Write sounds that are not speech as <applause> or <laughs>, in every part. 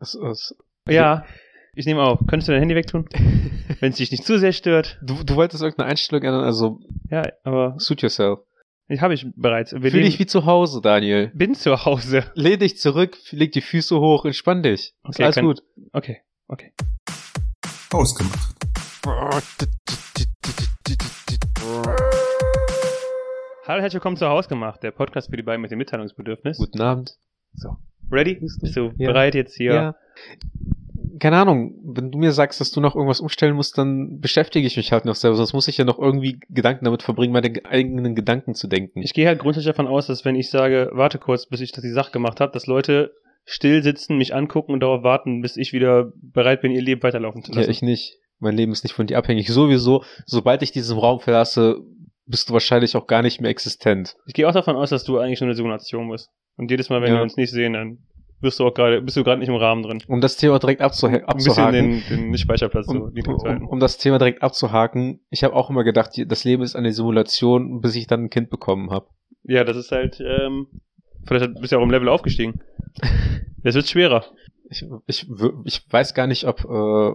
Das, das, ja, ich nehme auf. Könntest du dein Handy wegtun? <laughs> Wenn es dich nicht zu sehr stört. du, du wolltest irgendeine Einstellung ändern, also Ja, aber suit yourself. ich habe ich bereits. Wir Fühl dich wie zu Hause, Daniel. bin zu Hause. Lehn dich zurück, leg die Füße hoch, entspann dich. Ist Okay, alles kann- gut. Okay, okay. Ausgemacht. Hallo, herzlich willkommen zu Hausgemacht, der Podcast für die beiden mit dem Mitteilungsbedürfnis. Guten Abend. So. Ready? Bist du Ja. bereit jetzt hier? Keine Ahnung, wenn du mir sagst, dass du noch irgendwas umstellen musst, dann beschäftige ich mich halt noch selber, sonst muss ich ja noch irgendwie Gedanken damit verbringen, meine eigenen Gedanken zu denken. Ich gehe halt grundsätzlich davon aus, dass wenn ich sage, warte kurz, bis ich das die Sache gemacht habe, dass Leute still sitzen, mich angucken und darauf warten, bis ich wieder bereit bin, ihr Leben weiterlaufen zu ja, lassen. ich nicht. Mein Leben ist nicht von dir abhängig. Sowieso, sobald ich diesen Raum verlasse, bist du wahrscheinlich auch gar nicht mehr existent. Ich gehe auch davon aus, dass du eigentlich nur eine Simulation bist. Und jedes Mal, wenn Ja. wir uns nicht sehen, dann wirst du auch gerade, bist du gerade nicht im Rahmen drin. Um das Thema direkt abzuha Ein bisschen abzuhaken. den, den Speicherplatz um, zu um, um das Thema direkt abzuhaken, ich habe auch immer gedacht, das Leben ist eine Simulation, bis ich dann ein Kind bekommen habe. Ja, das ist halt, ähm, vielleicht bist du ja auch im Level aufgestiegen. <laughs> Das wird schwerer. Ich, ich, ich weiß gar nicht, ob äh,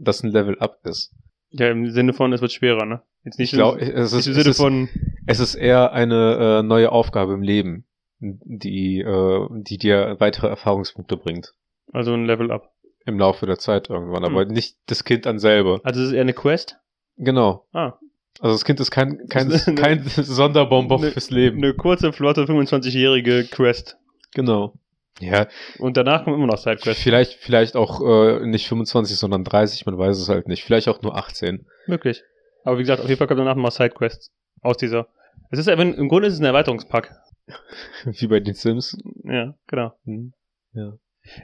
das ein Level Up ist. Ja, im Sinne von, es wird schwerer, ne? Jetzt nicht, Ich glaube, im, es ist, im es, Sinne ist, von, es ist eher eine äh, neue Aufgabe im Leben, die, äh, die dir weitere Erfahrungspunkte bringt. also ein Level up. Im Laufe der Zeit irgendwann, aber nicht das Kind an selber. Also es ist eher eine Quest. Genau. Ah, Also das Kind ist kein, kein, ist <laughs> eine- kein Sonderbonbon eine- fürs Leben. eine kurze, flotte 25-jährige Quest. Genau. Ja, Und danach kommen immer noch Sidequests. vielleicht, vielleicht auch äh, nicht 25, sondern 30, man weiß es halt nicht. Vielleicht auch nur 18. Möglich. Aber wie gesagt, auf jeden Fall kommen danach nochmal Sidequests aus dieser. Es ist einfach, im Grunde ist es ein Erweiterungspack. <laughs> Wie bei den Sims. Ja, genau. Hm. Ja.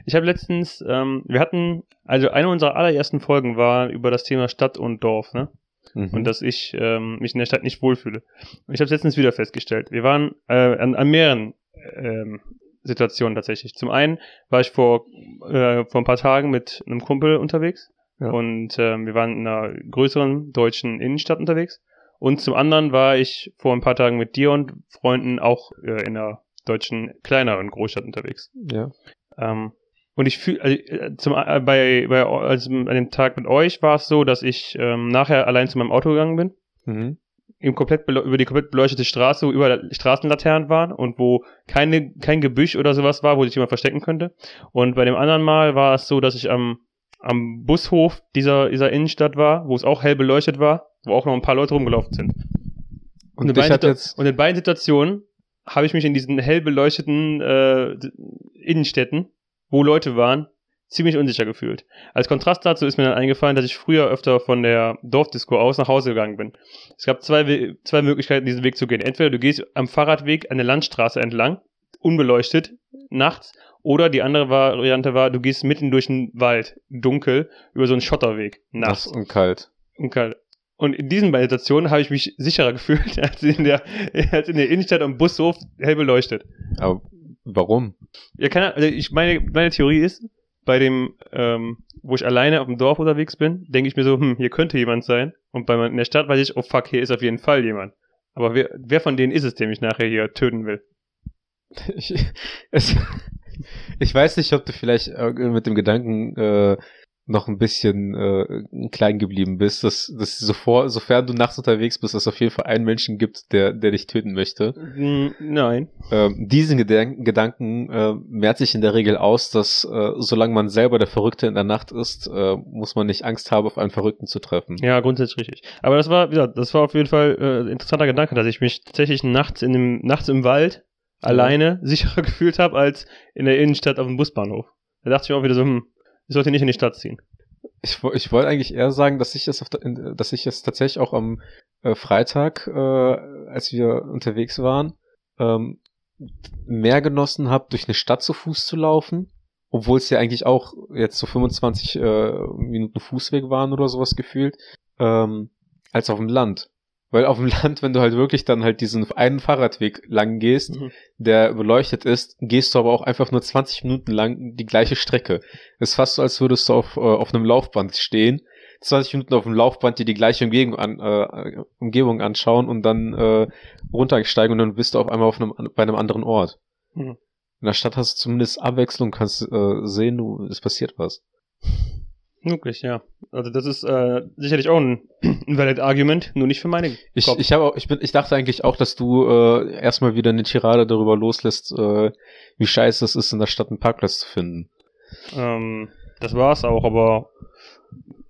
Ich habe letztens, ähm, wir hatten, also eine unserer allerersten Folgen war über das Thema Stadt und Dorf, ne? Mhm. Und dass ich ähm, mich in der Stadt nicht wohlfühle. Und ich habe letztens wieder festgestellt. Wir waren äh, an, an mehreren ähm, Situationen tatsächlich. Zum einen war ich vor, äh, vor ein paar Tagen mit einem Kumpel unterwegs Ja. und ähm, wir waren in einer größeren deutschen Innenstadt unterwegs. Und zum anderen war ich vor ein paar Tagen mit dir und Freunden auch äh, in einer deutschen kleineren Großstadt unterwegs. ja. Ähm, und ich fühle, also, äh, zum, äh, bei, bei, also an dem Tag mit euch war es so, dass ich ähm, nachher allein zu meinem Auto gegangen bin, Mhm. eben komplett über die komplett beleuchtete Straße, wo überall Straßenlaternen waren und wo keine, kein Gebüsch oder sowas war, wo sich jemand verstecken könnte. Und bei dem anderen Mal war es so, dass ich am, am Bushof dieser, dieser Innenstadt war, wo es auch hell beleuchtet war, wo auch noch ein paar Leute rumgelaufen sind. Und, in dich beiden und in beiden Situationen habe ich mich in diesen hell beleuchteten äh, Innenstädten, wo Leute waren, ziemlich unsicher gefühlt. Als Kontrast dazu ist mir dann eingefallen, dass ich früher öfter von der Dorfdisco aus nach Hause gegangen bin. Es gab zwei, We zwei Möglichkeiten, diesen Weg zu gehen. Entweder du gehst am Fahrradweg eine Landstraße entlang, unbeleuchtet, nachts, oder die andere Variante war, du gehst mitten durch den Wald, dunkel, über so einen Schotterweg, nass und kalt. Und kalt. Und in diesen beiden Situationen habe ich mich sicherer <laughs> gefühlt, als in der, als in der Innenstadt am Bushof hell beleuchtet. Aber warum? Ja, keine, also ich meine, meine Theorie ist, bei dem, ähm, wo ich alleine auf dem Dorf unterwegs bin, denke ich mir so, hm, hier könnte jemand sein. Und bei in der Stadt weiß ich, oh fuck, hier ist auf jeden Fall jemand. Aber wer, wer von denen ist es, der mich nachher hier töten will? Ich, <laughs> es, ich weiß nicht, ob du vielleicht äh, mit dem Gedanken äh, noch ein bisschen äh, klein geblieben bist, dass, dass sofort, sofern du nachts unterwegs bist, es auf jeden Fall einen Menschen gibt, der, der dich töten möchte. Hm, nein. Ähm, diesen Gedanken, Gedanken äh, mehrt sich in der Regel aus, dass äh, solange man selber der Verrückte in der Nacht ist, äh, muss man nicht Angst haben, auf einen Verrückten zu treffen. Ja, grundsätzlich richtig. Aber das war, wie gesagt, das war auf jeden Fall äh, ein interessanter Gedanke, dass ich mich tatsächlich nachts in dem, nachts im Wald alleine sicherer <laughs> gefühlt habe als in der Innenstadt auf dem Busbahnhof. Da dachte ich mir auch wieder so, hm, ich sollte nicht in die Stadt ziehen. Ich, ich wollte eigentlich eher sagen, dass ich es, auf dass tatsächlich auch am äh, Freitag, äh, als wir unterwegs waren, ähm, mehr genossen habe, durch eine Stadt zu Fuß zu laufen, obwohl es ja eigentlich auch jetzt so 25 äh, Minuten Fußweg waren oder sowas gefühlt, ähm, als auf dem Land. Weil auf dem <laughs> Land, wenn du halt wirklich dann halt diesen einen Fahrradweg lang gehst, Mhm. der beleuchtet ist, gehst du aber auch einfach nur 20 Minuten lang die gleiche Strecke. ist fast so, als würdest du auf, äh, auf einem Laufband stehen, 20 Minuten auf dem Laufband dir die gleiche Umgebung, an, äh, Umgebung anschauen und dann äh, runtersteigen und dann bist du auf einmal auf einem, bei einem anderen Ort. Mhm. In der Stadt hast du zumindest Abwechslung, kannst äh, sehen, du, es passiert was. Wirklich, ja. Also das ist äh, sicherlich auch ein, <clears throat> ein valid Argument, nur nicht für meine Ich, Kopf. ich, hab auch, ich, bin, ich dachte eigentlich auch, dass du äh, erstmal wieder eine Tirade darüber loslässt, äh, wie scheiße es ist, in der Stadt einen Parkplatz zu finden. Ähm, das war's auch, aber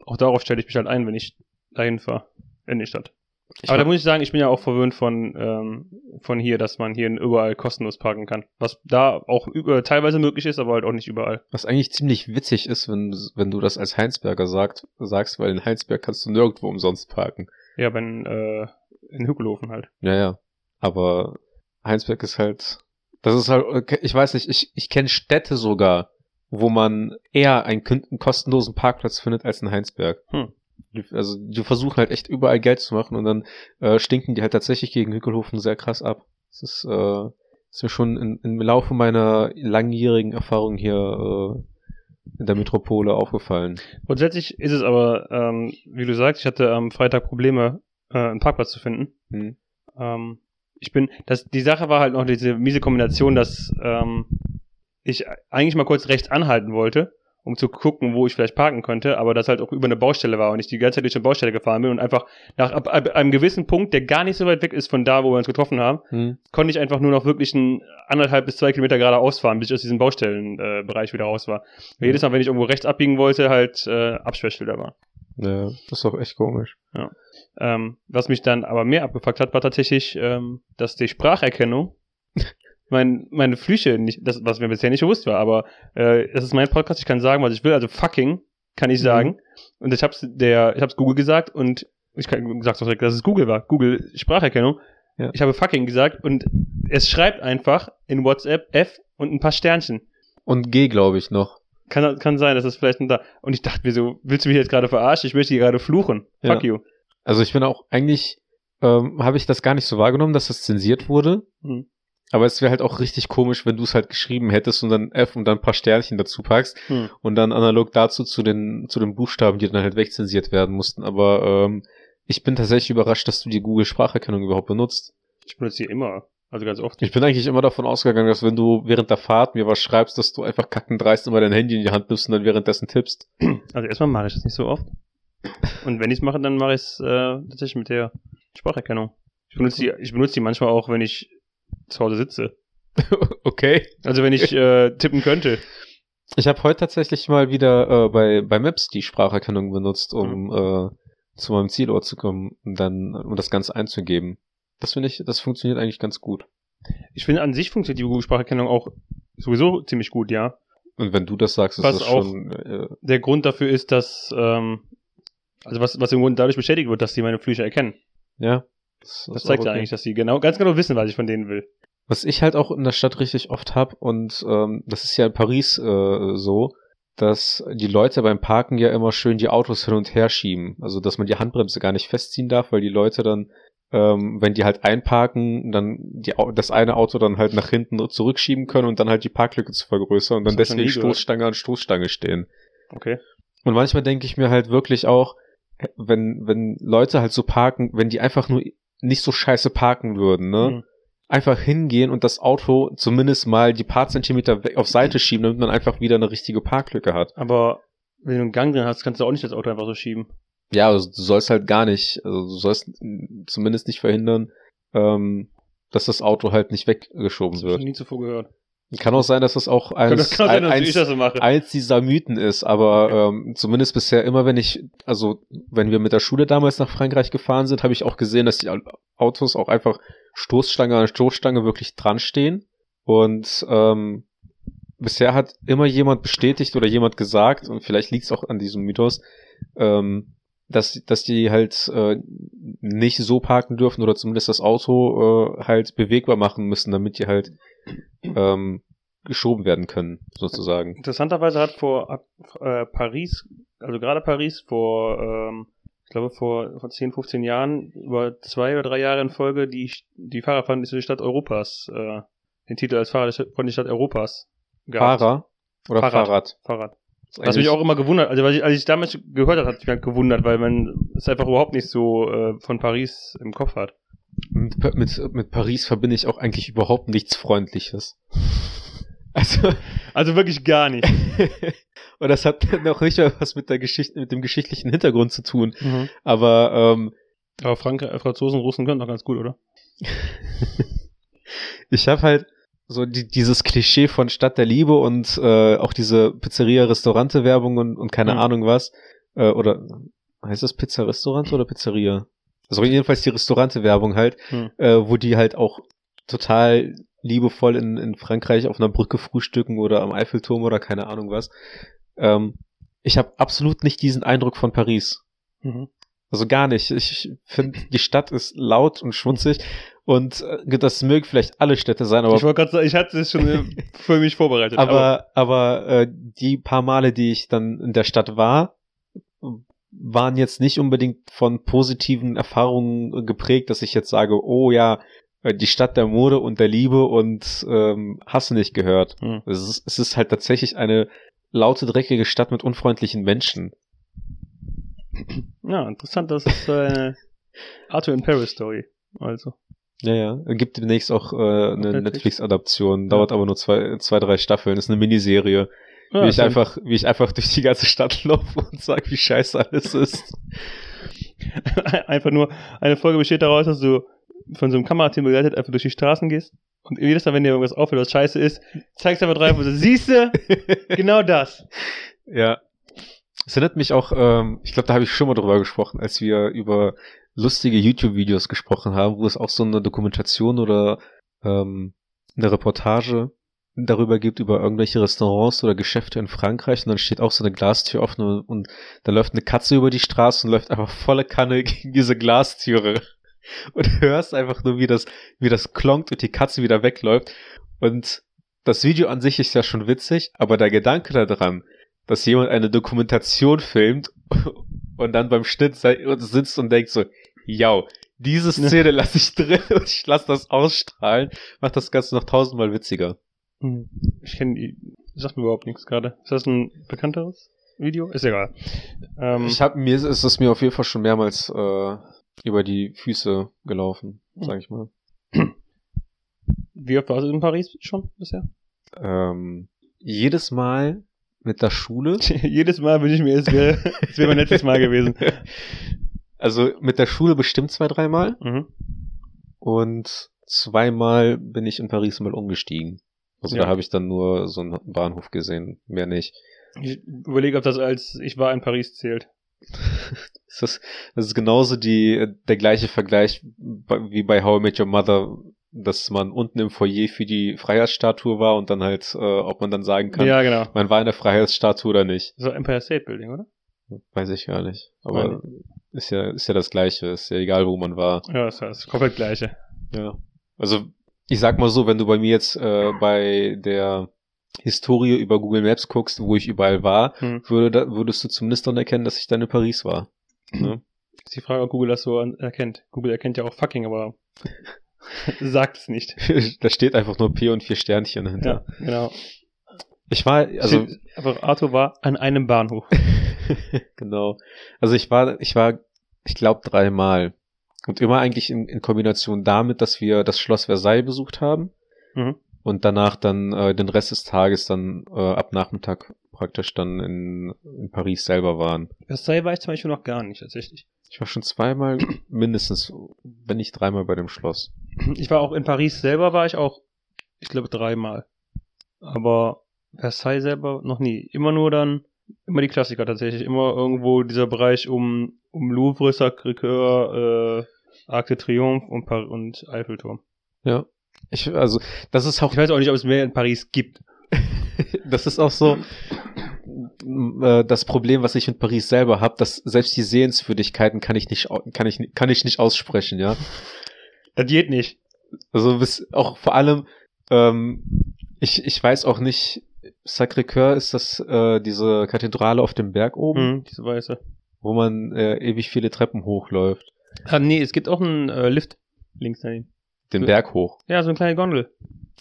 auch darauf stelle ich mich halt ein, wenn ich dahin fahre, in die Stadt. Ich aber da muss ich sagen, ich bin ja auch verwöhnt von, ähm, von hier, dass man hier überall kostenlos parken kann. Was da auch über, teilweise möglich ist, aber halt auch nicht überall. Was eigentlich ziemlich witzig ist, wenn, wenn du das als Heinsberger sagt, sagst, weil in Heinsberg kannst du nirgendwo umsonst parken. Ja, wenn, äh, in Hückelhofen halt. Ja, ja. Aber Heinsberg ist halt, das ist halt, ich weiß nicht, ich, ich kenne Städte sogar, wo man eher einen, einen kostenlosen Parkplatz findet als in Heinsberg. Hm. Also die versuchen halt echt überall Geld zu machen und dann äh, stinken die halt tatsächlich gegen Hückelhofen sehr krass ab. Das ist, äh, ist mir schon in, im Laufe meiner langjährigen Erfahrung hier äh, in der Metropole aufgefallen. Grundsätzlich ist es aber, ähm, wie du sagst, ich hatte am Freitag Probleme, äh, einen Parkplatz zu finden. Hm. Ähm, ich bin, das, die Sache war halt noch diese miese Kombination, dass ähm, ich eigentlich mal kurz rechts anhalten wollte, um zu gucken, wo ich vielleicht parken könnte, aber das halt auch über eine Baustelle war und ich die ganze Zeit durch eine Baustelle gefahren bin und einfach nach ab, ab einem gewissen Punkt, der gar nicht so weit weg ist von da, wo wir uns getroffen haben, Hm. konnte ich einfach nur noch wirklich einen anderthalb bis zwei Kilometer geradeaus fahren, bis ich aus diesem Baustellenbereich äh, wieder raus war. Ja. Jedes Mal, wenn ich irgendwo rechts abbiegen wollte, halt äh, Absperrschilder war. Ja, das ist doch echt komisch. Ähm, was mich dann aber mehr abgefuckt hat, war tatsächlich, ähm, dass die Spracherkennung <laughs> mein, meine Flüche nicht, das, was mir bisher nicht bewusst war, aber äh, das ist mein Podcast, ich kann sagen, was ich will, also fucking kann ich Mhm. sagen. Und ich hab's der, ich hab's Google gesagt und ich kann, sag's direkt, dass es Google war. Google Spracherkennung. Ja. Ich habe fucking gesagt und es schreibt einfach in WhatsApp F und ein paar Sternchen. Und G, glaube ich, noch. Kann, kann sein, dass es vielleicht da. Und ich dachte mir so, willst du mich jetzt gerade verarschen? Ich möchte hier gerade fluchen. Ja. Fuck you. Also ich bin auch eigentlich, ähm, habe ich das gar nicht so wahrgenommen, dass das zensiert wurde. Hm. Aber es wäre halt auch richtig komisch, wenn du es halt geschrieben hättest und dann F und dann ein paar Sternchen dazu packst Hm. und dann analog dazu zu den, zu den Buchstaben, die dann halt wegzensiert werden mussten. Aber ähm, ich bin tatsächlich überrascht, dass du die Google Spracherkennung überhaupt benutzt. Ich benutze sie immer. Also ganz oft. Ich bin eigentlich immer davon ausgegangen, dass wenn du während der Fahrt mir was schreibst, dass du einfach kackendreist immer dein Handy in die Hand nimmst und dann währenddessen tippst. Also erstmal mache ich das nicht so oft. Und wenn ich es mache, dann mache ich es äh, tatsächlich mit der Spracherkennung. Ich benutze die, ich benutze die manchmal auch, wenn ich zu Hause sitze. <laughs> okay. Also wenn ich äh, tippen könnte. Ich habe heute tatsächlich mal wieder äh, bei, bei Maps die Spracherkennung benutzt, um äh, zu meinem Zielort zu kommen und dann um das Ganze einzugeben. Das finde ich, das funktioniert eigentlich ganz gut. Ich finde, an sich funktioniert die Google-Spracherkennung auch sowieso ziemlich gut, ja. Und wenn du das sagst, ist Was das auch- schon äh, Der Grund dafür ist, dass, ähm, also was, was im Grunde dadurch bestätigt wird, dass die meine Flüche erkennen. ja. Das ist zeigt ja okay. eigentlich, dass die genau, ganz genau wissen, was ich von denen will. Was ich halt auch in der Stadt richtig oft hab und ähm, das ist ja in Paris äh, so, dass die Leute beim Parken ja immer schön die Autos hin und her schieben. Also dass man die Handbremse gar nicht festziehen darf, weil die Leute dann, ähm, wenn die halt einparken, dann die, das eine Auto dann halt nach hinten zurückschieben können und dann halt die Parklücke zu vergrößern und dann Das deswegen. Stoßstange an Stoßstange stehen. Okay. Und manchmal denke ich mir halt wirklich auch, wenn, wenn Leute halt so parken, wenn die einfach nur nicht so scheiße parken würden, ne? Mhm. Einfach hingehen und das Auto zumindest mal die paar Zentimeter weg auf Seite schieben, damit man einfach wieder eine richtige Parklücke hat. Aber wenn du einen Gang drin hast, kannst du auch nicht das Auto einfach so schieben. Ja, also du sollst halt gar nicht, also du sollst zumindest nicht verhindern, ähm, dass das Auto halt nicht weggeschoben Das habe ich wird. nie zuvor gehört. Kann auch sein, dass das auch eins, das kann sein, eins, so eins dieser Mythen ist, aber ähm, zumindest bisher immer, wenn ich, also wenn wir mit der Schule damals nach Frankreich gefahren sind, habe ich auch gesehen, dass die Au- Autos auch einfach Stoßstange an Stoßstange wirklich dran stehen. Und ähm, bisher hat immer jemand bestätigt oder jemand gesagt, und vielleicht liegt es auch an diesem Mythos, ähm, dass, dass die halt äh, nicht so parken dürfen oder zumindest das Auto äh, halt bewegbar machen müssen, damit die halt ähm, geschoben werden können, sozusagen. Interessanterweise hat vor äh, Paris, also gerade Paris vor, ähm, ich glaube vor, vor 10, 15 Jahren, über zwei oder drei Jahre in Folge die, die Fahrerfreundlichste Stadt Europas, äh, den Titel als Fahrerfreundliche Stadt Europas gehabt. Fahrer oder Fahrrad. Fahrrad? Fahrrad. Was mich auch immer gewundert, also als ich, als ich damals gehört habe, hat mich halt gewundert, weil man es einfach überhaupt nicht so äh, von Paris im Kopf hat. mit, mit, mit Paris verbinde ich auch eigentlich überhaupt nichts Freundliches. <laughs> Also, Also wirklich gar nicht. <laughs> und das hat noch nicht mal was mit der Geschichte, mit dem geschichtlichen Hintergrund zu tun. Mhm. Aber ähm, Aber Frank äh, Franzosen, Russen können doch ganz gut, oder? <laughs> ich habe halt so die, dieses Klischee von Stadt der Liebe und äh, auch diese Pizzeria-Restaurante-Werbung und, und keine Mhm. Ahnung was. Äh, oder heißt das Pizza-Restaurant oder Pizzeria? Also jedenfalls die Restaurante-Werbung halt, Mhm. äh, wo die halt auch total liebevoll in, in Frankreich auf einer Brücke frühstücken oder am Eiffelturm oder keine Ahnung was. Ähm, ich habe absolut nicht diesen Eindruck von Paris. Mhm. Also gar nicht. Ich finde, die Stadt ist laut und schmutzig und äh, das mögen vielleicht alle Städte sein, aber ich wollte gerade sagen, ich hatte es schon <laughs> für mich vorbereitet. aber, aber äh, die paar Male, die ich dann in der Stadt war, waren jetzt nicht unbedingt von positiven Erfahrungen geprägt, dass ich jetzt sage, oh ja, äh, die Stadt der Mode und der Liebe und ähm, hast nicht gehört. Hm. Es, ist, es ist halt tatsächlich eine laute, dreckige Stadt mit unfreundlichen Menschen. ja, interessant, das ist äh, eine <laughs> Arthur in Paris Story. Also. Ja, ja. Gibt demnächst auch äh, eine Netflix. Netflix-Adaption. Dauert aber nur zwei, zwei, drei Staffeln. Ist eine Miniserie. Ja, wie ich einfach, wie ich einfach durch die ganze Stadt <laughs> laufe und sage, wie scheiße alles ist. einfach nur, eine Folge besteht daraus, dass du von so einem Kamerateam begleitet einfach durch die Straßen gehst und jedes Mal, wenn dir irgendwas auffällt, was scheiße ist, zeigst einfach drauf und so, siehst du, <laughs> genau das. Ja. Es erinnert mich auch, ähm, ich glaube, da habe ich schon mal drüber gesprochen, als wir über lustige YouTube-Videos gesprochen haben, wo es auch so eine Dokumentation oder ähm, eine Reportage darüber gibt, über irgendwelche Restaurants oder Geschäfte in Frankreich und dann steht auch so eine Glastür offen und, und da läuft eine Katze über die Straße und läuft einfach volle Kanne <laughs> gegen diese Glastüre <laughs> und hörst einfach nur, wie das, wie das klonkt und die Katze wieder wegläuft. Und das Video an sich ist ja schon witzig, aber der Gedanke daran, dass jemand eine Dokumentation filmt <laughs> und dann beim Schnitt sitzt und denkt so, ja, diese Szene lasse ich drin und ich lasse das ausstrahlen, macht das Ganze noch tausendmal witziger. Hm. Ich kenne die, sagt mir überhaupt nichts gerade. Ist das ein bekannteres Video? Ist egal. Ähm, Ich habe mir ist es mir auf jeden Fall schon mehrmals äh, über die Füße gelaufen, sag ich mal. wie oft warst du in Paris schon bisher? Ähm, jedes Mal mit der Schule. <laughs> Jedes Mal wünsche ich mir, es wäre, es wäre mein letztes Mal gewesen. <laughs> Also mit der Schule bestimmt zwei, dreimal. Mhm. Und zweimal bin ich in Paris mal umgestiegen. Also Ja. da habe ich dann nur so einen Bahnhof gesehen, mehr nicht. Ich überlege, ob das als ich war in Paris zählt. <laughs> Das ist, das ist genauso die, der gleiche Vergleich wie bei How I Met Your Mother, dass man unten im Foyer für die Freiheitsstatue war und dann halt, äh, ob man dann sagen kann, Ja, genau. man war in der Freiheitsstatue oder nicht. War Empire State Building, oder? Weiß ich gar nicht. Aber ist ja, ist ja das Gleiche, ist ja egal, wo man war. Ja, ist das komplett gleiche. Ja. Also, ich sag mal so, wenn du bei mir jetzt äh, bei der Historie über Google Maps guckst, wo ich überall war, Hm. würde da, würdest du zumindest dann erkennen, dass ich dann in Paris war. Ne? Ist die Frage, ob Google das so erkennt. Google erkennt ja auch fucking, aber <laughs> sagt es nicht. da steht einfach nur P und vier Sternchen dahinter. Ja, genau. Ich war, also, Steht einfach Arthur war an einem Bahnhof. <laughs> <laughs> genau. Also ich war, ich war, ich glaube, dreimal. Und immer eigentlich in, in Kombination damit, dass wir das Schloss Versailles besucht haben Mhm. und danach dann äh, den Rest des Tages dann äh, ab Nachmittag praktisch dann in, in Paris selber waren. Versailles war ich zum Beispiel noch gar nicht, tatsächlich. Ich war schon zweimal, mindestens, wenn nicht dreimal bei dem Schloss. Ich war auch in Paris selber, war ich auch, ich glaube, dreimal. Aber Versailles selber noch nie. Immer nur dann, immer die Klassiker tatsächlich. Immer irgendwo dieser Bereich um, um Louvre, Sacré-Cœur, äh, Arc de Triomphe und, Par und Eiffelturm. Ja. Ich, also, das ist auch Ich weiß auch nicht, ob es mehr in Paris gibt. <laughs> das ist auch so äh, das Problem, was ich mit Paris selber habe, dass selbst die Sehenswürdigkeiten kann ich nicht kann ich kann ich nicht aussprechen, ja. Das geht nicht. Also bis auch vor allem ähm, ich ich weiß auch nicht Sacré-Cœur ist das äh, diese Kathedrale auf dem Berg oben, Mhm, diese weiße. wo man äh, ewig viele Treppen hochläuft, Ah, nee, es gibt auch einen äh, Lift links daneben. den So- Berg hoch. Ja, so eine kleine Gondel.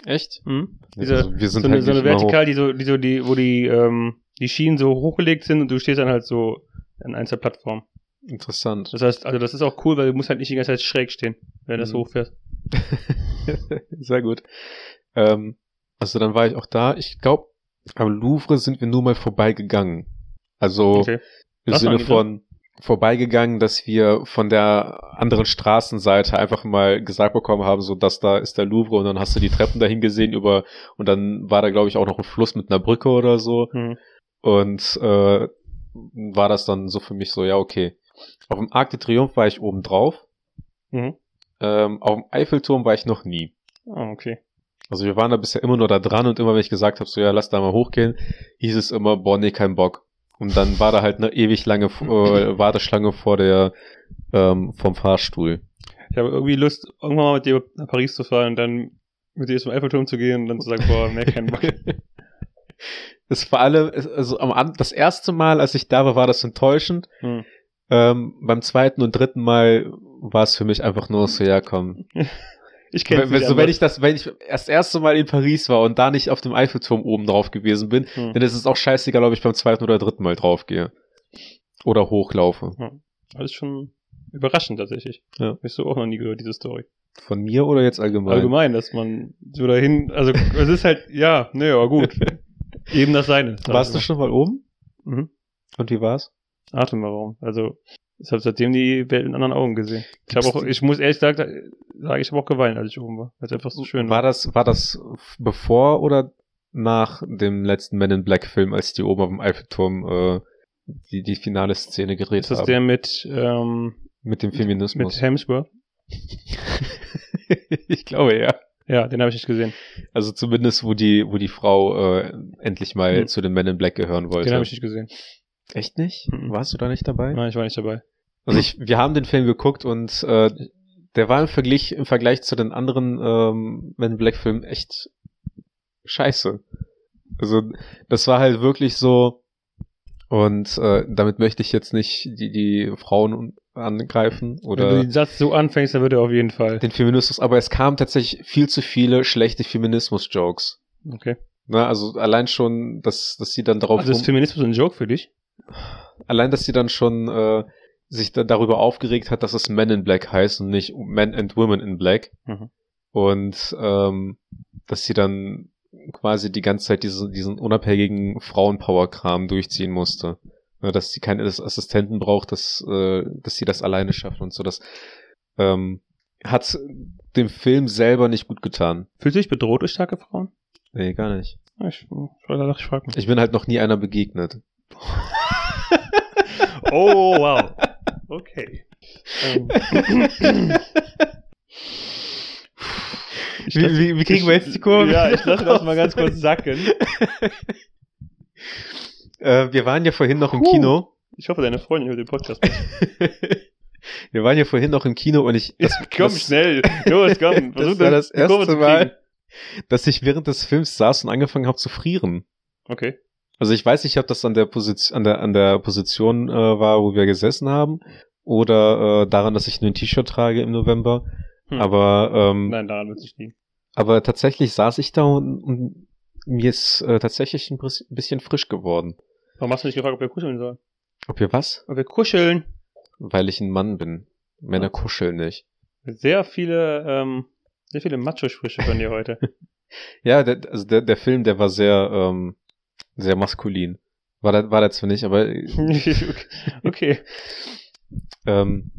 Echt? Mhm. Diese, also wir sind so eine, halt so eine immer hoch. Vertikal, die so, die so, die, wo die, ähm, die Schienen so hochgelegt sind und du stehst dann halt so an einer Plattform. Interessant. Das heißt, also das ist auch cool, weil du musst halt nicht die ganze Zeit schräg stehen, wenn du das Mhm. hochfährst. <laughs> Sehr gut. Ähm, Also dann war ich auch da. Ich glaube, am Louvre sind wir nur mal vorbeigegangen. Also Okay. im Sinne von vorbeigegangen, dass wir von der anderen Straßenseite einfach mal gesagt bekommen haben, so dass da ist der Louvre und dann hast du die Treppen dahin gesehen über und dann war da glaube ich auch noch ein Fluss mit einer Brücke oder so Hm. und äh, war das dann so für mich so, ja okay. Auf dem Arc de Triomphe war ich oben drauf, Mhm. ähm, auf dem Eiffelturm war ich noch nie. Ah, okay. Also wir waren da bisher immer nur da dran und immer wenn ich gesagt habe, so ja, lass da mal hochgehen, hieß es immer, boah, nee, kein Bock. Und dann war da halt eine ewig lange <laughs> äh, Warteschlange vor der ähm, vom Fahrstuhl. Ich habe irgendwie Lust, irgendwann mal mit dir nach Paris zu fahren und dann mit dir zum Eiffelturm zu gehen und dann zu sagen, boah, mehr keinen Bock. <laughs> Es war alle, also am das erste Mal, als ich da war, war das enttäuschend. Hm. Ähm, beim zweiten und dritten Mal war es für mich einfach nur so, ja komm. <laughs> Ich kenne so, wenn ich das, wenn ich das erste Mal in Paris war und da nicht auf dem Eiffelturm oben drauf gewesen bin, Hm. dann ist es auch scheißegal, ob ich beim zweiten oder dritten Mal draufgehe. Oder hochlaufe. Alles schon überraschend tatsächlich. Ja. Hast du auch noch nie gehört, diese Story. Von mir oder jetzt allgemein? Allgemein, dass man so dahin, also es ist halt, ja, ne, aber gut. <laughs> Eben das seine. Warst du schon mal oben? Mhm. Und wie war's? Atemberaubend. Also, ich habe seitdem die Welt in anderen Augen gesehen. Ich habe auch, ich muss ehrlich sagen, ich habe auch geweint, als ich oben war. Weil es einfach so schön War das, war das bevor oder nach dem letzten Men in Black Film, als die oben auf dem Eiffelturm äh, die, die finale Szene gedreht Ist das haben? der mit, ähm, mit dem mit Feminismus. Hemsworth? <laughs> ich glaube ja. Ja, den habe ich nicht gesehen. Also zumindest, wo die, wo die Frau äh, endlich mal Hm. zu den Men in Black gehören wollte. Den habe ich nicht gesehen. Echt nicht? Mhm. Warst du da nicht dabei? Nein, ich war nicht dabei. Also ich, wir haben den Film geguckt und äh, der war im Vergleich, im Vergleich zu den anderen ähm, Men Black Filmen echt scheiße. Also das war halt wirklich so und äh, damit möchte ich jetzt nicht die, die Frauen angreifen Wenn du oder den Satz so anfängst, dann wird er auf jeden Fall. den Feminismus, aber es kamen tatsächlich viel zu viele schlechte Feminismus-Jokes. Okay. Ne, also allein schon, dass, dass sie dann darauf Also ist Feminismus ein Joke für dich? allein, dass sie dann schon äh, sich da darüber aufgeregt hat, dass es Men in Black heißt und nicht Men and Women in Black. Mhm. Und ähm, dass sie dann quasi die ganze Zeit diesen, diesen unabhängigen Frauenpower-Kram durchziehen musste. Ne, dass sie keine Assistenten braucht, dass, äh, dass sie das alleine schafft und so. Das ähm, hat dem Film selber nicht gut getan. Fühlst du dich bedroht durch starke Frauen? Nee, gar nicht. Ja, Ich, ich, ich frage mich. Ich bin halt noch nie einer begegnet. <laughs> Oh, wow. Okay. Ähm. Wie- wie- wie kriegen wir jetzt die Kurve? Ja, ich lasse das mal ganz kurz sacken. <laughs> Äh, wir waren ja vorhin noch im. Kino. Ich hoffe, deine Freundin hört den Podcast. <laughs> wir waren ja vorhin noch im Kino und ich, das, komm, das, schnell. Los, komm. <laughs> Das Versuch war das die Kurve erste Mal. dass ich während des Films saß und angefangen habe zu frieren. Okay. Also ich weiß nicht, ob das an der Position, an der, an der Position äh, war, wo wir gesessen haben, oder äh, daran, dass ich nur ein T-Shirt trage im November. Hm. Aber, ähm, Nein, daran wird nicht liegen. aber tatsächlich saß ich da und, und mir ist äh, tatsächlich ein bisschen frisch geworden. Warum hast du nicht gefragt, ob wir kuscheln sollen? Ob wir was? Ob wir kuscheln? Weil ich ein Mann bin. Männer Ja. kuscheln nicht. Sehr viele, ähm, sehr viele Macho-Sprüche von dir heute. <laughs> Ja, der, also der, der Film, der war sehr, ähm, sehr maskulin. War der, war der zwar nicht, aber <laughs> okay. ähm,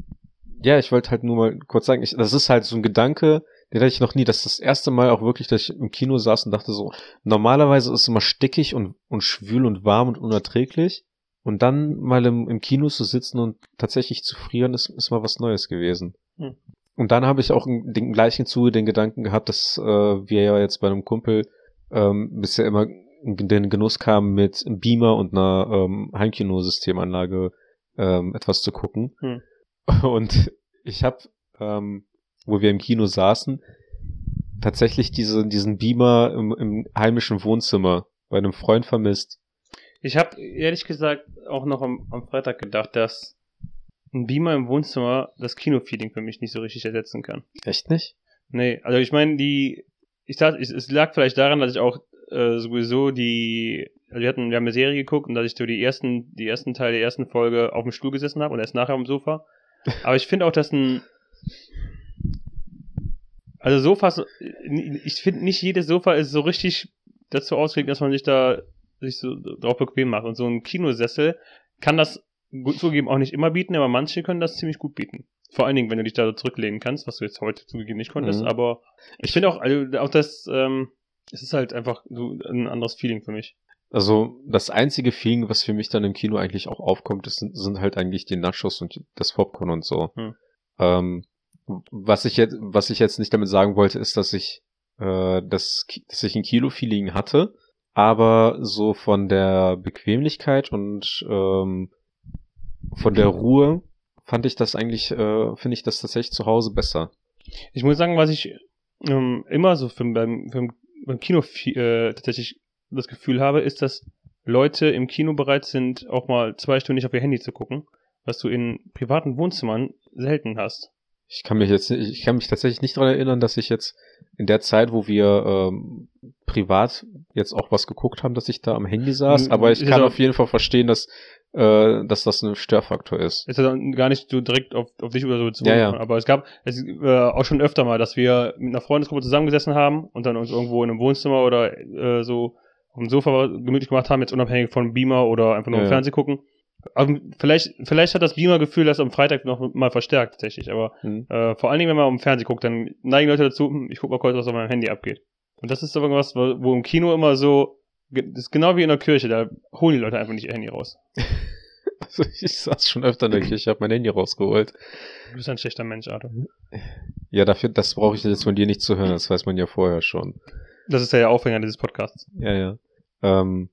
ja, ich wollte halt nur mal kurz sagen, ich, das ist halt so ein Gedanke, den hatte ich noch nie. Das ist das erste Mal auch wirklich, dass ich im Kino saß und dachte so, normalerweise ist es immer stickig und, und schwül und warm und unerträglich. Und dann mal im, im Kino zu sitzen und tatsächlich zu frieren, ist, ist mal was Neues gewesen. Hm. Und dann habe ich auch in dem gleichen Zuge den Gedanken gehabt, dass äh, wir ja jetzt bei einem Kumpel ähm, bisher immer den Genuss kamen, mit einem Beamer und einer ähm, Heimkino-Systemanlage ähm, etwas zu gucken. Hm. <laughs> Und ich habe, ähm, wo wir im Kino saßen, tatsächlich diese, diesen Beamer im, im heimischen Wohnzimmer bei einem Freund vermisst. Ich habe ehrlich gesagt auch noch am, am Freitag gedacht, dass ein Beamer im Wohnzimmer das Kinofeeling für mich nicht so richtig ersetzen kann. Echt nicht? Nee, also ich meine, die, ich dachte, es, es lag vielleicht daran, dass ich auch äh, sowieso die, also wir hatten, wir haben eine Serie geguckt und dass ich so die ersten, die ersten Teile der ersten Folge auf dem Stuhl gesessen habe und erst nachher am Sofa. <laughs> Aber ich finde auch, dass ein, Also Sofas, ich finde nicht jedes Sofa ist so richtig dazu ausgelegt, dass man sich da sich so drauf bequem macht. Und so ein Kinosessel kann das gut zugegeben auch nicht immer bieten, aber manche können das ziemlich gut bieten. Vor allen Dingen, wenn du dich da so zurücklehnen kannst, was du jetzt heute zugegeben nicht konntest. Mhm. Aber ich finde auch, also auch das, ähm, es ist halt einfach so ein anderes Feeling für mich. Also das einzige Feeling, was für mich dann im Kino eigentlich auch aufkommt, das sind, sind halt eigentlich die Nachos und das Popcorn und so. Hm. Ähm, was ich jetzt, was ich jetzt nicht damit sagen wollte, ist, dass ich, äh, das, dass ich ein Kino-Feeling hatte, aber so von der Bequemlichkeit und ähm, von der Ruhe fand ich das eigentlich, äh, finde ich das tatsächlich zu Hause besser. Ich muss sagen, was ich ähm, immer so für, beim, für, beim Kino äh, tatsächlich das Gefühl habe, ist, dass Leute im Kino bereit sind, auch mal zwei Stunden nicht auf ihr Handy zu gucken, was du in privaten Wohnzimmern selten hast. Ich kann mich jetzt, ich kann mich tatsächlich nicht daran erinnern, dass ich jetzt in der Zeit, wo wir ähm, privat jetzt auch was geguckt haben, dass ich da am Handy saß. Aber ich kann auf jeden Fall verstehen, dass, äh, dass das ein Störfaktor ist. Ist ja dann gar nicht so direkt auf, auf dich oder so bezogen. Ja, ja. Aber es gab es, äh, auch schon öfter mal, dass wir mit einer Freundesgruppe zusammengesessen haben und dann uns irgendwo in einem Wohnzimmer oder äh, so auf dem Sofa gemütlich gemacht haben, jetzt unabhängig von Beamer oder einfach nur Ja, im. Fernsehen gucken. Aber vielleicht, vielleicht hat das Beamer-Gefühl das am Freitag noch mal verstärkt, tatsächlich. Aber Hm. äh, vor allen Dingen, wenn man am Fernsehen guckt, dann neigen Leute dazu, hm, ich guck mal kurz, was auf meinem Handy abgeht. Und das ist aber was, wo, wo im Kino immer so, das ist genau wie in der Kirche, da holen die Leute einfach nicht ihr Handy raus. <laughs> Also ich saß schon öfter in der Kirche, habe mein Handy rausgeholt. Du bist ein schlechter Mensch, Arthur. Ja, dafür, das brauche ich jetzt von dir nicht zu hören, das weiß man ja vorher schon. Das ist ja der Aufhänger dieses Podcasts. Ja, ja. Ähm,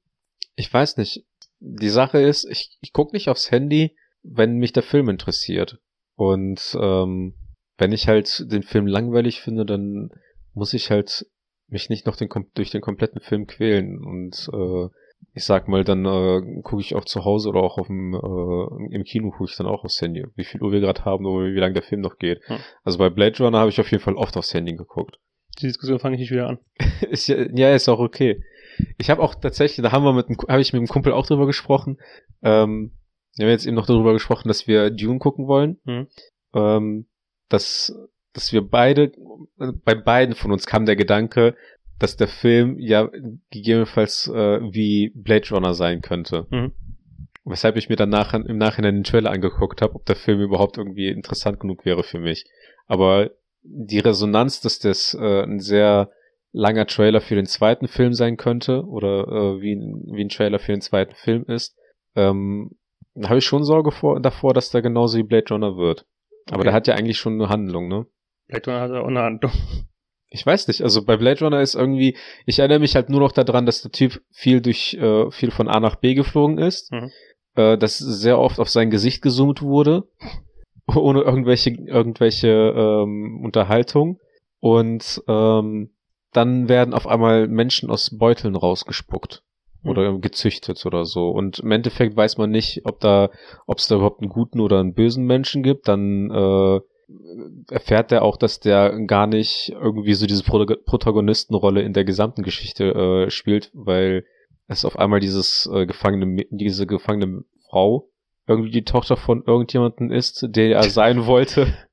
ich weiß nicht. Die Sache ist, ich, ich gucke nicht aufs Handy, wenn mich der Film interessiert. Und ähm, wenn ich halt den Film langweilig finde, dann muss ich halt mich nicht noch den, durch den kompletten Film quälen. Und äh, ich sag mal, dann äh, gucke ich auch zu Hause oder auch auf dem, äh, im Kino gucke ich dann auch aufs Handy, wie viel Uhr wir gerade haben oder wie lange der Film noch geht. Hm. Also bei Blade Runner habe ich auf jeden Fall oft aufs Handy geguckt. Die Diskussion fange ich nicht wieder an. <laughs> ist ja, ja, ist auch okay. Ich habe auch tatsächlich, da haben wir mit, habe ich mit dem Kumpel auch drüber gesprochen. Ähm, wir haben jetzt eben noch darüber gesprochen, dass wir Dune gucken wollen. Mhm. Ähm, dass, dass wir beide, bei beiden von uns kam der Gedanke, dass der Film ja gegebenenfalls äh, wie Blade Runner sein könnte. Mhm. Weshalb ich mir dann nach, im Nachhinein den Trailer angeguckt habe, ob der Film überhaupt irgendwie interessant genug wäre für mich. Aber die Resonanz, dass das äh, ein sehr langer Trailer für den zweiten Film sein könnte oder äh, wie, ein- wie ein Trailer für den zweiten Film ist, ähm, da habe ich schon Sorge vor, davor, dass der genauso wie Blade Runner wird. Aber Okay. der hat ja eigentlich schon eine Handlung, ne? Blade Runner hat auch eine Handlung. <laughs> Ich weiß nicht, also bei Blade Runner ist irgendwie, ich erinnere mich halt nur noch daran, dass der Typ viel durch, äh, viel von A nach B geflogen ist, Mhm. äh, dass sehr oft auf sein Gesicht gezoomt wurde, <laughs> ohne irgendwelche, irgendwelche ähm, Unterhaltung. Und ähm, dann werden auf einmal Menschen aus Beuteln rausgespuckt Mhm. oder gezüchtet oder so. Und im Endeffekt weiß man nicht, ob da, ob es da überhaupt einen guten oder einen bösen Menschen gibt. Dann äh, erfährt er auch, dass der gar nicht irgendwie so diese Pro Protagonistenrolle in der gesamten Geschichte äh, spielt, weil es auf einmal dieses äh, gefangene, diese gefangene Frau irgendwie die Tochter von irgendjemanden ist, der er sein wollte. <laughs> <laughs>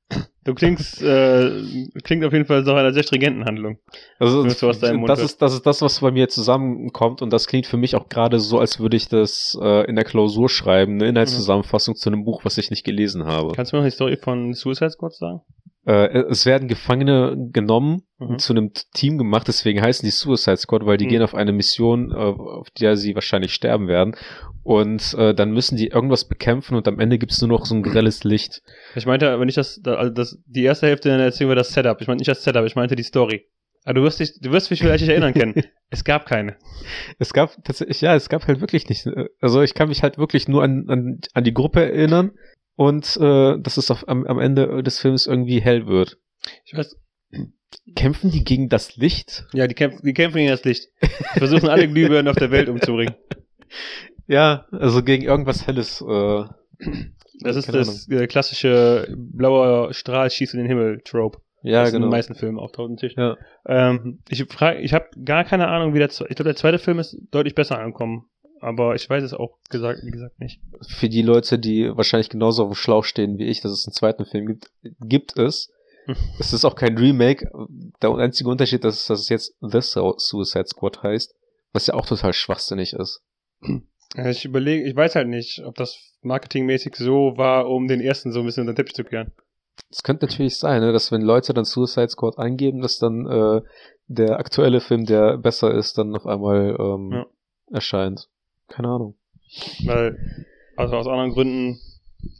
Du klingst, äh, klingt auf jeden Fall nach einer sehr stringenten Handlung. Also das hörst. ist das ist das, was bei mir zusammenkommt und das klingt für mich auch gerade so, als würde ich das äh, in der Klausur schreiben, eine Inhaltszusammenfassung zu einem Buch, was ich nicht gelesen habe. Kannst du mir noch die Story von Suicide Squad sagen? Äh, es werden Gefangene genommen Mhm. und zu einem Team gemacht, deswegen heißen die Suicide Squad, weil die Mhm. gehen auf eine Mission, äh, auf der sie wahrscheinlich sterben werden. Und äh, dann müssen die irgendwas bekämpfen und am Ende gibt's nur noch so ein grelles Licht. Ich meinte, aber nicht das, da- also das, die erste Hälfte deiner Erzählung war das Setup. Ich meinte nicht das Setup, ich meinte die Story. Aber du wirst dich, du wirst mich vielleicht nicht erinnern können. <laughs> Es gab keine. Es gab tatsächlich, ja, es gab halt wirklich nicht. Also ich kann mich halt wirklich nur an, an, an die Gruppe erinnern und äh, dass es auf, am, am Ende des Films irgendwie hell wird. Ich weiß, Kämpfen die gegen das Licht? ja, die kämpfen, die kämpfen gegen das Licht. Die versuchen alle Glühbirnen auf der Welt umzubringen. <laughs> Ja, also gegen irgendwas Helles. Äh, Das ist das äh, klassische blauer Strahl schießt in den Himmel Trope. ja, das in genau. den meisten Filmen auftaucht natürlich. Ja. Ähm, ich frage, ich habe gar keine Ahnung, wie der, ich glaube, der zweite Film ist deutlich besser angekommen. Aber ich weiß es auch gesagt, wie gesagt nicht. Für die Leute, die wahrscheinlich genauso auf dem Schlauch stehen wie ich, dass es einen zweiten Film gibt, gibt es. <laughs> es ist auch kein Remake. Der einzige Unterschied ist, dass es jetzt The Suicide Squad heißt, was ja auch total schwachsinnig ist. Ich überlege, ich weiß halt nicht, ob das marketingmäßig so war, um den ersten so ein bisschen unter den Teppich zu kehren. Es könnte natürlich sein, ne, dass wenn Leute dann Suicide Squad eingeben, dass dann äh, der aktuelle Film, der besser ist, dann auf einmal ähm, Ja. erscheint. Keine Ahnung. Weil, also aus anderen Gründen,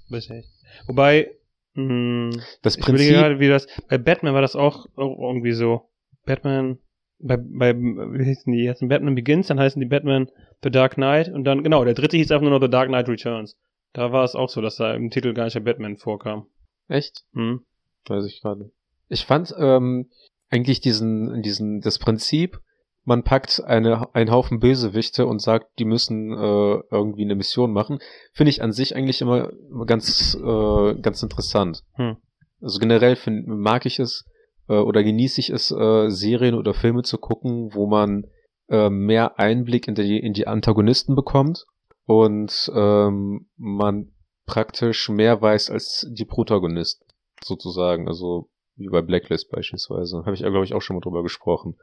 weiß ich nicht. Wobei, mh, Das ich überlege Prinzip, gerade, wie das, bei Batman war das auch irgendwie so. Batman, bei, bei, wie hießen die jetzt? Batman Begins, dann heißen die Batman The Dark Knight und dann, genau, der dritte hieß einfach nur noch The Dark Knight Returns. Da war es auch so, dass da im Titel gar nicht der Batman vorkam. echt? Hm. Weiß ich gerade. Ich fand ähm, eigentlich diesen, diesen, das Prinzip, man packt eine, einen Haufen Bösewichte und sagt, die müssen äh, irgendwie eine Mission machen, finde ich an sich eigentlich immer, immer ganz, äh, ganz interessant. Hm. Also generell find, mag ich es äh, oder genieße ich es, äh, Serien oder Filme zu gucken, wo man äh, mehr Einblick in die, in die Antagonisten bekommt und ähm, man praktisch mehr weiß als die Protagonisten, sozusagen. Also wie bei Blacklist beispielsweise. Habe ich ja, glaube ich, auch schon mal drüber gesprochen.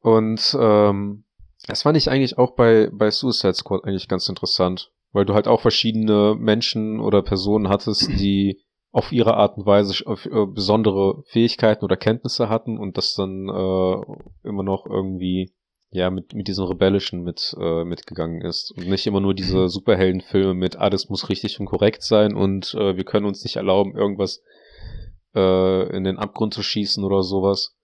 Und ähm, das fand ich eigentlich auch bei, bei Suicide Squad eigentlich ganz interessant, weil du halt auch verschiedene Menschen oder Personen hattest, <clears throat> die auf ihre Art und Weise auf, äh, besondere Fähigkeiten oder Kenntnisse hatten und das dann äh, immer noch irgendwie ja mit mit diesen rebellischen mit äh, mitgegangen ist und nicht immer nur diese <clears throat> Superheldenfilme mit ah das muss richtig und korrekt sein und äh, wir können uns nicht erlauben irgendwas äh, in den Abgrund zu schießen oder sowas.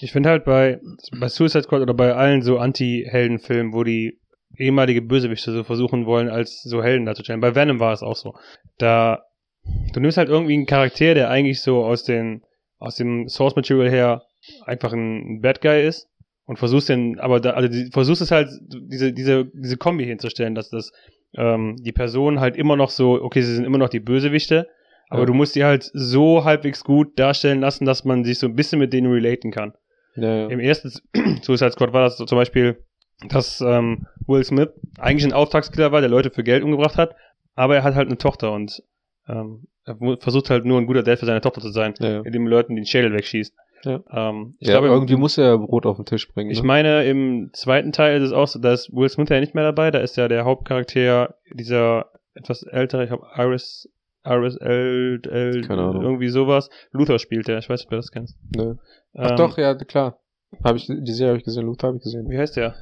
Ich finde halt bei, bei Suicide Squad oder bei allen so Anti-Helden-Filmen, wo die ehemalige Bösewichte so versuchen wollen, als so Helden darzustellen. Bei Venom war es auch so. Da, du nimmst halt irgendwie einen Charakter, der eigentlich so aus den, aus dem Source Material her einfach ein Bad Guy ist und versuchst den, aber da, also die, versuchst es halt, diese, diese, diese Kombi hinzustellen, dass das, ähm, die Person halt immer noch so, okay, sie sind immer noch die Bösewichte, aber Ja. du musst die halt so halbwegs gut darstellen lassen, dass man sich so ein bisschen mit denen relaten kann. Ja. Im ersten <clears throat> Suicide Squad war das so zum Beispiel, dass ähm, Will Smith eigentlich ein Auftragskiller war, der Leute für Geld umgebracht hat, aber er hat halt eine Tochter und ähm, er versucht halt nur ein guter Dad für seine Tochter zu sein, indem er Leuten den Schädel wegschießt. Ja. Ähm, ich ja glaube, irgendwie muss er Brot auf den Tisch bringen. ich ne? meine, im zweiten Teil ist es auch so, da ist Will Smith ja nicht mehr dabei, da ist ja der Hauptcharakter dieser etwas ältere, ich glaube Iris, Iris L, irgendwie sowas. Luther spielt er, ich weiß nicht, ob du das kennst. Ne. Ach Ähm, doch, ja, klar. Habe ich die Serie habe ich gesehen, Luther habe ich gesehen. Wie heißt der?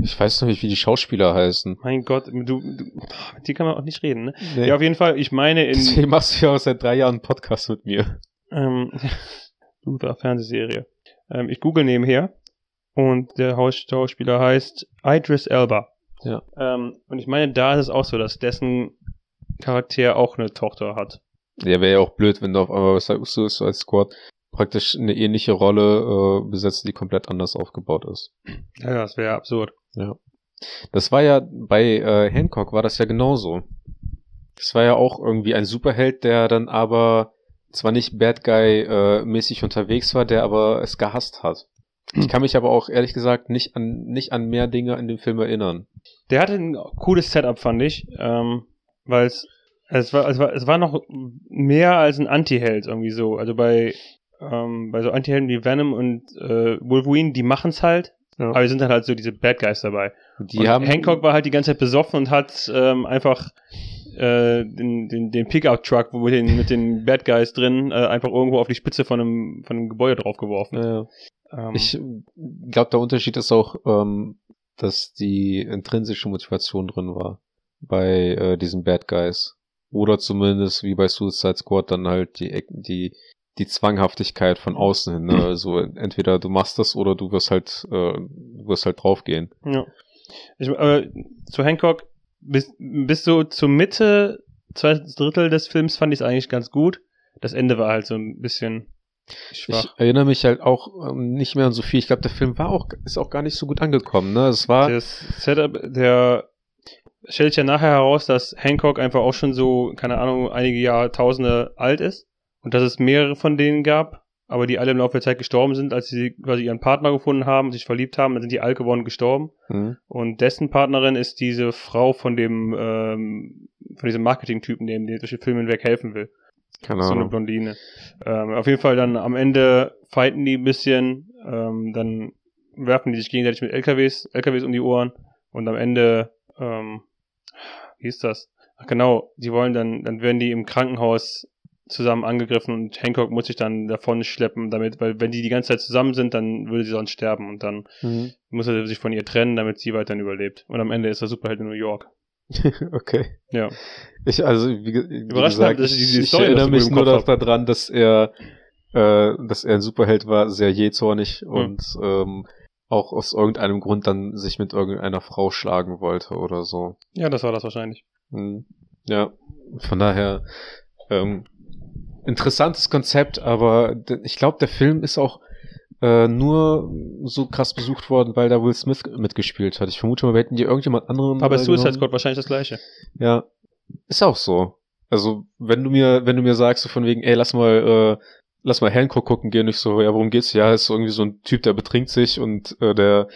Ich weiß noch nicht, wie die Schauspieler heißen. Mein Gott, du, du mit dir kann man auch nicht reden, ne? Nee. Ja, auf jeden Fall, ich meine in Deswegen machst du ja auch seit drei Jahren einen Podcast mit mir. ähm, <laughs> Luther Fernsehserie. Ähm, ich google nebenher und der Haus- Schauspieler heißt Idris Elba. Ja. Ähm, und ich meine, da ist es auch so, dass dessen Charakter auch eine Tochter hat. Ja, wäre ja auch blöd, wenn du auf einmal bei Suicide Squad praktisch eine ähnliche Rolle äh, besetzt, die komplett anders aufgebaut ist. Ja, das wäre absurd. Das war ja bei äh, Hancock war das ja genauso. Das war ja auch irgendwie ein Superheld, der dann aber zwar nicht Bad Guy äh, mäßig unterwegs war, der aber es gehasst hat. Ich <clears throat> kann mich aber auch ehrlich gesagt nicht an nicht an mehr Dinge in dem Film erinnern. Der hatte ein cooles Setup, fand ich, ähm, weil es es war, es war es war noch mehr als ein Anti-Held irgendwie so. Also bei ähm, bei so Anti-Helden wie Venom und äh, Wolverine, die machen's halt, Ja. aber es sind dann halt so diese Bad Guys dabei. Die und haben Hancock war halt die ganze Zeit besoffen und hat ähm, einfach äh, den, den, den Pickup-Truck, wo wir den mit den Bad Guys drin, äh, einfach irgendwo auf die Spitze von einem, von einem Gebäude draufgeworfen. ja, Ähm, Ich glaube, der Unterschied ist auch, ähm, dass die intrinsische Motivation drin war bei äh, diesen Bad Guys. Oder zumindest wie bei Suicide Squad dann halt die die die Zwanghaftigkeit von außen hin. Ne? <clears throat> Also entweder du machst das oder du wirst halt äh, du wirst halt draufgehen. Ja. Ich, äh, zu Hancock, bis, bis so zur Mitte, zweites Drittel des Films fand ich es eigentlich ganz gut. Das Ende war halt so ein bisschen schwach. Ich erinnere mich halt auch ähm, nicht mehr an so viel. Ich glaube, der Film war auch ist auch gar nicht so gut angekommen. Ne, es war Das Setup, der stellt sich ja nachher heraus, dass Hancock einfach auch schon so, keine Ahnung, einige Jahrtausende alt ist und dass es mehrere von denen gab, aber die alle im Laufe der Zeit gestorben sind, als sie quasi ihren Partner gefunden haben, sich verliebt haben, dann sind die alt geworden gestorben. hm, Und dessen Partnerin ist diese Frau von dem, ähm, von diesem Marketing-Typen, dem der durch den Film hinweg helfen will. Keine so eine. Blondine. Ähm, auf jeden Fall dann am Ende fighten die ein bisschen, ähm, dann werfen die sich gegenseitig mit LKWs, LKWs um die Ohren und am Ende, ähm, wie ist das? Ach genau, die wollen dann, dann werden die im Krankenhaus zusammen angegriffen und Hancock muss sich dann davon schleppen, damit, weil wenn die die ganze Zeit zusammen sind, dann würde sie sonst sterben und dann Mhm. muss er sich von ihr trennen, damit sie weiterhin überlebt. Und am Ende ist er Superheld in New York. <laughs> okay. Ja. Ich, also, wie, wie Überraschend, gesagt, ich ich, ich erinnere mich nur noch daran, dass er, äh, dass er ein Superheld war, sehr jähzornig Hm. und ähm, auch aus irgendeinem Grund dann sich mit irgendeiner Frau schlagen wollte oder so. Ja, das war das wahrscheinlich. Hm. Ja, von daher ähm, interessantes Konzept, aber ich glaube, der Film ist auch äh, nur so krass besucht worden, weil da Will Smith mitgespielt hat. Ich vermute mal, wir hätten die irgendjemand anderen. Aber äh, Suicide. Squad wahrscheinlich das gleiche. Ja, ist auch so. Also, wenn du mir, wenn du mir sagst, so von wegen, ey, lass mal, äh, lass mal Hancock gucken gehen, ich so, ja, worum geht's? Ja, ist irgendwie so ein Typ, der betrinkt sich und äh, der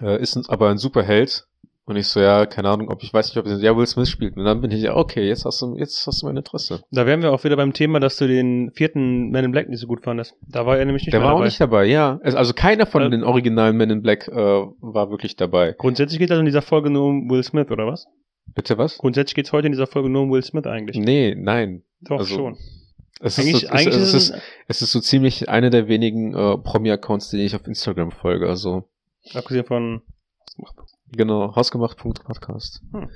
äh, ist ein, aber ein Superheld. Und ich so, ja, keine Ahnung, ob ich weiß nicht, ob ja Will Smith spielt. Und dann bin ich, ja, okay, jetzt hast du, jetzt hast du mein Interesse. Da wären wir auch wieder beim Thema, dass du den vierten Man in Black nicht so gut fandest. Da war er nämlich nicht der mehr war auch dabei. nicht dabei, ja. Also, keiner von Äh, den originalen Men in Black äh, war wirklich dabei. Grundsätzlich geht es in dieser Folge nur um Will Smith, oder was? Bitte was? Grundsätzlich geht es heute in dieser Folge nur um Will Smith eigentlich. Nee, nein. Doch, also, schon. Es ist, Eigentlich, so, es, eigentlich es, ist ist, es, es ist so ziemlich einer der wenigen äh, Promi-Accounts, die ich auf Instagram folge. Also abgesehen von genau, hausgemacht.podcast. Hm.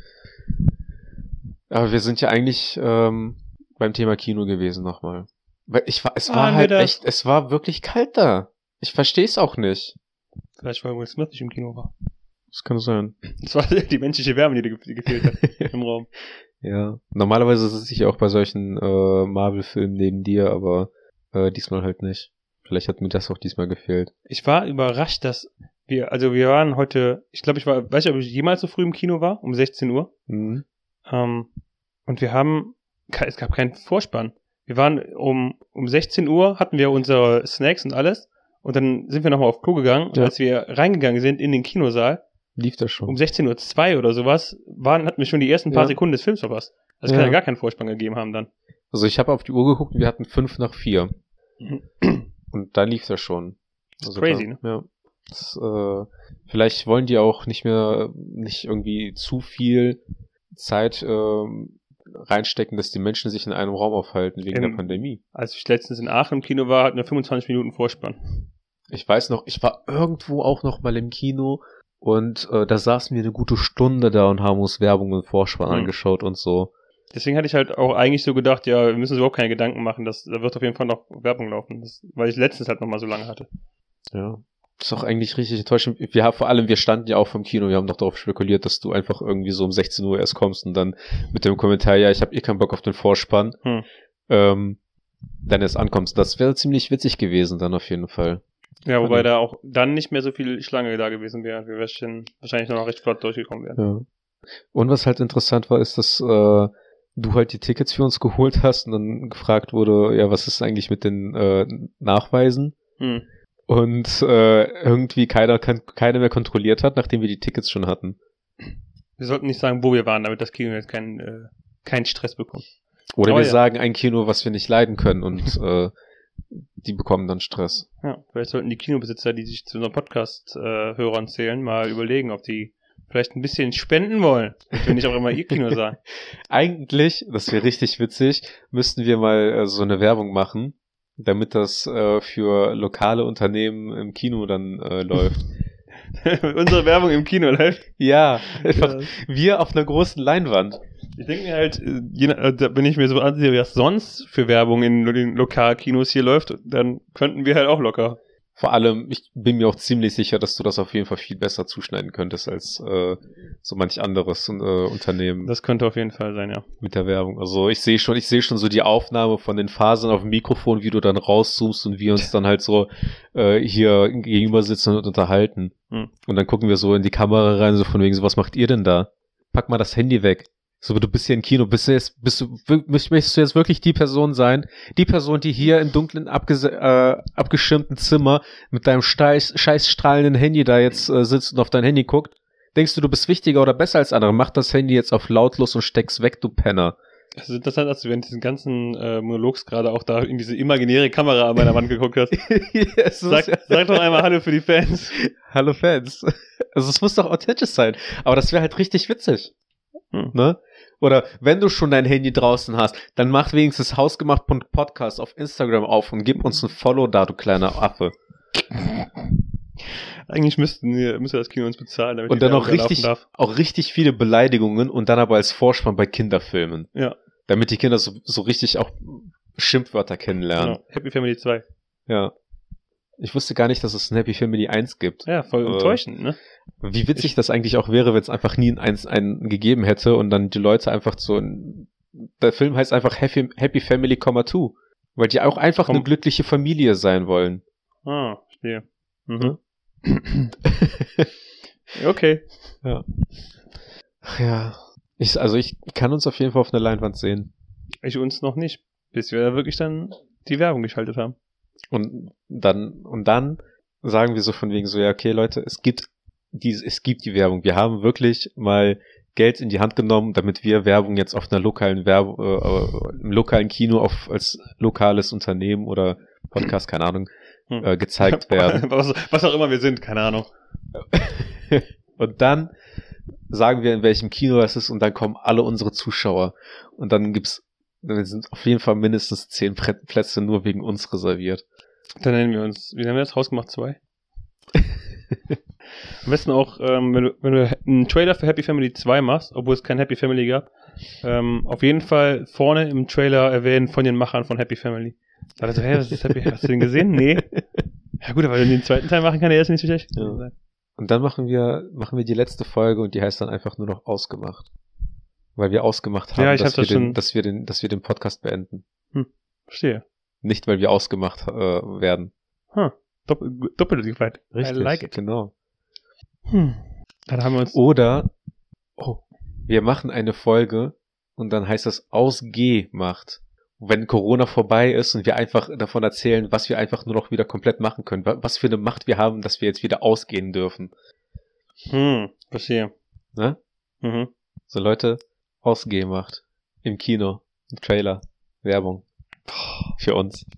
Aber wir sind ja eigentlich ähm, beim Thema Kino gewesen nochmal. Weil ich war, es war Waren wir halt da? echt, es war wirklich kalt da. Ich verstehe es auch nicht. Vielleicht weil Will Smith nicht im Kino war. Das kann sein. Das war <laughs> die menschliche Wärme, die, die gefehlt hat <laughs> im Raum. Ja. Normalerweise sitze ich auch bei solchen äh, Marvel-Filmen neben dir, aber äh, diesmal halt nicht. Vielleicht hat mir das auch diesmal gefehlt. Ich war überrascht, dass wir, also wir waren heute, ich glaube, ich war, weiß ich, ob ich jemals so früh im Kino war, um 16 Uhr. Mhm. Ähm, und wir haben, es gab keinen Vorspann. Wir waren um, um 16 Uhr, hatten wir unsere Snacks und alles. Und dann sind wir nochmal auf Klo gegangen. Und Ja. als wir reingegangen sind in den Kinosaal, Lief das schon. um 16.02 Uhr oder sowas, waren, hatten wir schon die ersten paar Ja. Sekunden des Films verpasst. Das Ja. kann ja gar keinen Vorspann gegeben haben dann. Also ich habe auf die Uhr geguckt und wir hatten fünf nach vier. Und da lief das schon. Also crazy, da, ne? Ja. Das, äh, vielleicht wollen die auch nicht mehr, nicht irgendwie zu viel Zeit ähm, reinstecken, dass die Menschen sich in einem Raum aufhalten wegen Im- der Pandemie. Als ich letztens in Aachen im Kino war, hatten wir 25 Minuten Vorspann. Ich weiß noch, ich war irgendwo auch noch mal im Kino und äh, da saßen wir eine gute Stunde da und haben uns Werbung und Vorspann Hm. angeschaut und so. Deswegen hatte ich halt auch eigentlich so gedacht, ja, wir müssen uns überhaupt keine Gedanken machen, dass, da wird auf jeden Fall noch Werbung laufen. Das, weil ich letztens halt noch mal so lange hatte. Ja. Ist doch eigentlich richtig enttäuschend. Wir haben vor allem, wir standen ja auch vom Kino, wir haben doch darauf spekuliert, dass du einfach irgendwie so um 16 Uhr erst kommst und dann mit dem Kommentar, ja, ich habe eh keinen Bock auf den Vorspann, Hm. ähm, dann erst ankommst. Das wäre ziemlich witzig gewesen dann auf jeden Fall. Ja, wobei da auch dann nicht mehr so viel Schlange da gewesen wäre. Wir wären wahrscheinlich noch recht flott durchgekommen wären. Ja. Und was halt interessant war, ist, dass äh, du halt die Tickets für uns geholt hast und dann gefragt wurde, ja, was ist eigentlich mit den äh, Nachweisen? Hm. Und äh, irgendwie keiner, keiner mehr kontrolliert hat, nachdem wir die Tickets schon hatten. Wir sollten nicht sagen, wo wir waren, damit das Kino jetzt keinen äh, keinen Stress bekommt. Oder Aber wir ja. sagen ein Kino, was wir nicht leiden können und <laughs> äh, die bekommen dann Stress. Ja, vielleicht sollten die Kinobesitzer, die sich zu unseren Podcast-Hörern zählen, mal überlegen, ob die vielleicht ein bisschen spenden wollen. Wir nicht auch immer ihr Kino <laughs> sagen. Eigentlich, das wäre richtig witzig, müssten wir mal äh, so eine Werbung machen, damit das äh, für lokale Unternehmen im Kino dann äh, läuft. <laughs> Unsere Werbung im Kino läuft. ja, einfach Ja. wir auf einer großen Leinwand. Ich denke mir halt, äh, je, nach- äh, da- wenn ich mir so ansehe, was sonst für Werbung in den Lokalkinos hier läuft, dann könnten wir halt auch locker. Vor allem, ich bin mir auch ziemlich sicher, dass du das auf jeden Fall viel besser zuschneiden könntest als äh, so manch anderes äh, Unternehmen. Das könnte auf jeden Fall sein, ja. mit der Werbung. Also ich sehe schon, ich sehe schon so die Aufnahme von den Fasern auf dem Mikrofon, wie du dann rauszoomst und wir uns dann halt so äh, hier gegenüber sitzen und unterhalten. Hm. Und dann gucken wir so in die Kamera rein, so von wegen, so was macht ihr denn da? Pack mal das Handy weg. So, du bist hier im Kino, bist du jetzt, bist du, möchtest du jetzt wirklich die Person sein? Die Person, die hier im dunklen, äh, abgeschirmten Zimmer mit deinem scheiß, scheiß strahlenden Handy da jetzt äh, sitzt und auf dein Handy guckt? Denkst du, du bist wichtiger oder besser als andere? Mach das Handy jetzt auf lautlos und steck's weg, du Penner. Es ist interessant, dass du während diesen ganzen äh, Monologs gerade auch da in diese imaginäre Kamera an meiner Wand geguckt hast. <laughs> yes, Sag, sag doch einmal Hallo für die Fans. Hallo Fans. <laughs> Also es muss doch authentisch sein. Aber das wäre halt richtig witzig. Hm. Ne? Oder wenn du schon dein Handy draußen hast, dann mach wenigstens hausgemacht.podcast auf Instagram auf und gib uns ein Follow da, du kleiner Affe. Eigentlich müssten wir, müsste das Kino uns bezahlen, damit Und dann auch richtig, auch richtig viele Beleidigungen und dann aber als Vorspann bei Kinderfilmen. Ja. Damit die Kinder so, so richtig auch Schimpfwörter kennenlernen. Genau. Happy Family 2. Ja. Ich wusste gar nicht, dass es ein Happy Family 1 gibt. Ja, voll Äh, enttäuschend, ne? Wie witzig das eigentlich auch wäre, wenn es einfach nie ein eins einen gegeben hätte und dann die Leute einfach so ein, der Film heißt einfach Happy, Happy Family, 2. Weil die auch einfach Komm. eine glückliche Familie sein wollen. Ah, verstehe. Mhm. okay. <laughs> Ach ja. Ich, also ich kann uns auf jeden Fall auf einer Leinwand sehen. Ich uns noch nicht, bis wir da wirklich dann die Werbung geschaltet haben. Und dann, und dann sagen wir so von wegen so, ja, okay, Leute, es gibt diese, es gibt die Werbung. Wir haben wirklich mal Geld in die Hand genommen, damit wir Werbung jetzt auf einer lokalen Werbe, äh, im lokalen Kino auf, als lokales Unternehmen oder Podcast, keine Ahnung, Hm. äh, gezeigt <laughs> werden. was, was auch immer wir sind, keine Ahnung. <laughs> und dann sagen wir, in welchem Kino das ist und dann kommen alle unsere Zuschauer. Und dann gibt's, dann sind auf jeden Fall mindestens zehn Plätze nur wegen uns reserviert. Dann nennen wir uns, wie nennen wir das? Hausgemacht 2? <laughs> Am besten auch, ähm, wenn, du, wenn du einen Trailer für Happy Family 2 machst, obwohl es kein Happy Family gab, ähm, auf jeden Fall vorne im Trailer erwähnen von den Machern von Happy Family. Da dachte ich so, hä, was ist Happy? Hast du den gesehen? Nee. Ja gut, aber wenn wir den zweiten Teil machen, kann der erste nicht so schlecht Ja. Und dann machen wir, machen wir die letzte Folge und die heißt dann einfach nur noch ausgemacht. Weil wir ausgemacht haben, Ja, dass, wir das den, dass wir den, dass wir den Podcast beenden. Verstehe. Nicht, weil wir ausgemacht äh, werden. Doppel, doppelt gefeit. I like it. Genau. Hm. Dann haben wir uns. Oder oh, wir machen eine Folge und dann heißt das ausgemacht. Wenn Corona vorbei ist und wir einfach davon erzählen, was wir einfach nur noch wieder komplett machen können, wa- was für eine Macht wir haben, dass wir jetzt wieder ausgehen dürfen. Hm, verstehe. Ne? Mhm. So Leute, ausgemacht. Im Kino. Im Trailer. Werbung. Für uns. <laughs>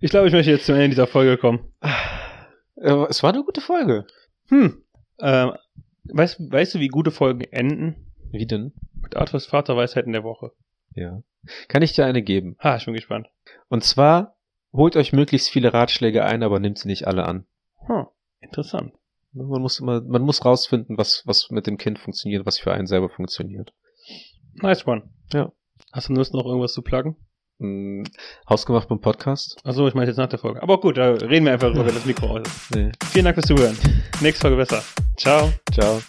Ich glaube, ich möchte jetzt zum Ende dieser Folge kommen. Äh, Es war eine gute Folge. Hm. Ähm, weißt, weißt du, wie gute Folgen enden? Wie denn? Mit Arthurs Vaterweisheiten der Woche. Ja. Kann ich dir eine geben? Ha, ich bin gespannt. Und zwar, holt euch möglichst viele Ratschläge ein, aber nimmt sie nicht alle an. Hm. Interessant. Man muss immer, man muss rausfinden, was, was mit dem Kind funktioniert, was für einen selber funktioniert. Nice one. Ja. Hast du Lust, noch irgendwas zu pluggen? Hm, Hausgemacht beim Podcast? Achso, ich meine jetzt nach der Folge. Aber gut, da reden wir einfach über das Mikro aus. <laughs> Nee. Vielen Dank fürs Zuhören. Nächste Folge besser. Ciao. Ciao.